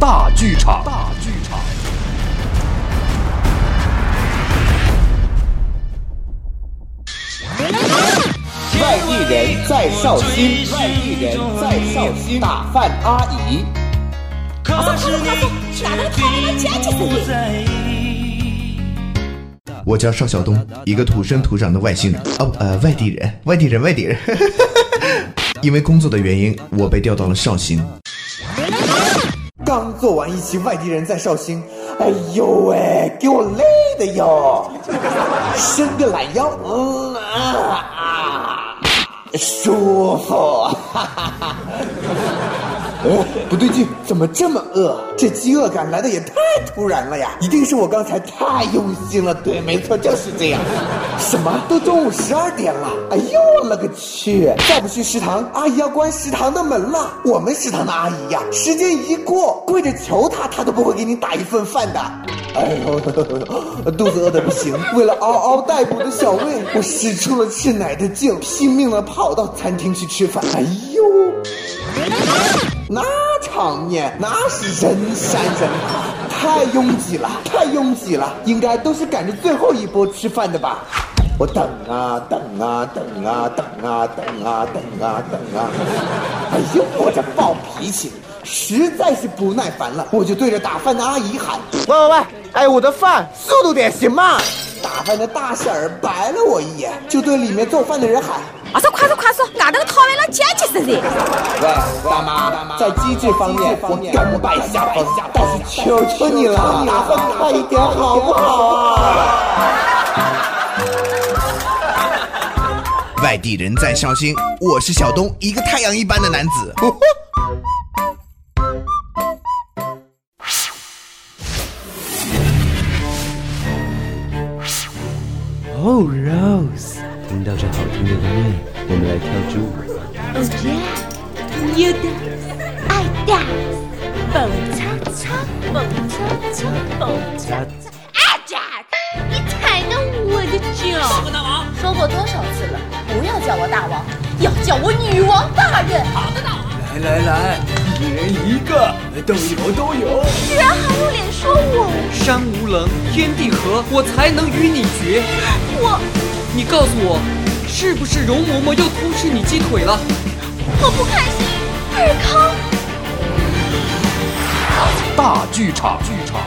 大剧场。大剧场。外地人在绍兴，外地人在绍兴打饭阿姨。快送快送，哪能讨厌姐姐死我叫邵晓东，一个土生土长的外星人。哦，呃，外地人，外地人，外地人。因为工作的原因，我被调到了绍兴。刚做完一期外地人在绍兴，哎呦喂，给我累的哟，伸个懒腰，嗯啊，舒服，哈哈哈。哎，不对劲，怎么这么饿？这饥饿感来的也太突然了呀！一定是我刚才太用心了。对，没错，就是这样。什么？都中午十二点了？哎呦我勒个去！再不去食堂，阿姨要关食堂的门了。我们食堂的阿姨呀，时间一过，跪着求她，她都不会给你打一份饭的。哎呦，肚子饿的不行，为了嗷嗷待哺的小胃，我使出了吃奶的劲，拼命的跑到餐厅去吃饭。哎呦！那场面那是人山人海，太拥挤了，太拥挤了，应该都是赶着最后一波吃饭的吧？我等啊等啊等啊等啊等啊等啊等啊！哎呦，我这暴脾气，实在是不耐烦了，我就对着打饭的阿姨喊：“喂喂喂，哎，我的饭速度点行吗？”打饭的大婶儿白了我一眼，就对里面做饭的人喊。啊！说快说快说，外头讨厌了姐姐是谁？喂，大妈，在机智方面我甘拜下风，但是求求你了，打饭快一点好不好啊？外地人在绍兴，我是小东，一个太阳一般的男子。哦，Rose，听到这好听的音乐，我们来跳支舞。Oh yeah, you dance, I dance，蹦擦擦，蹦擦擦，蹦擦擦。哎，Jack，你踩到我的脚！大王，说过多少次了，不要叫我大王，要叫我女王大人。好的，大王。来来来，一人一个，都有都有。居然还有脸说我？山无棱，天地合，我才能与你决。我，你告诉我，是不是容嬷嬷又偷吃你鸡腿了？我不开心，尔康。大剧场，剧场。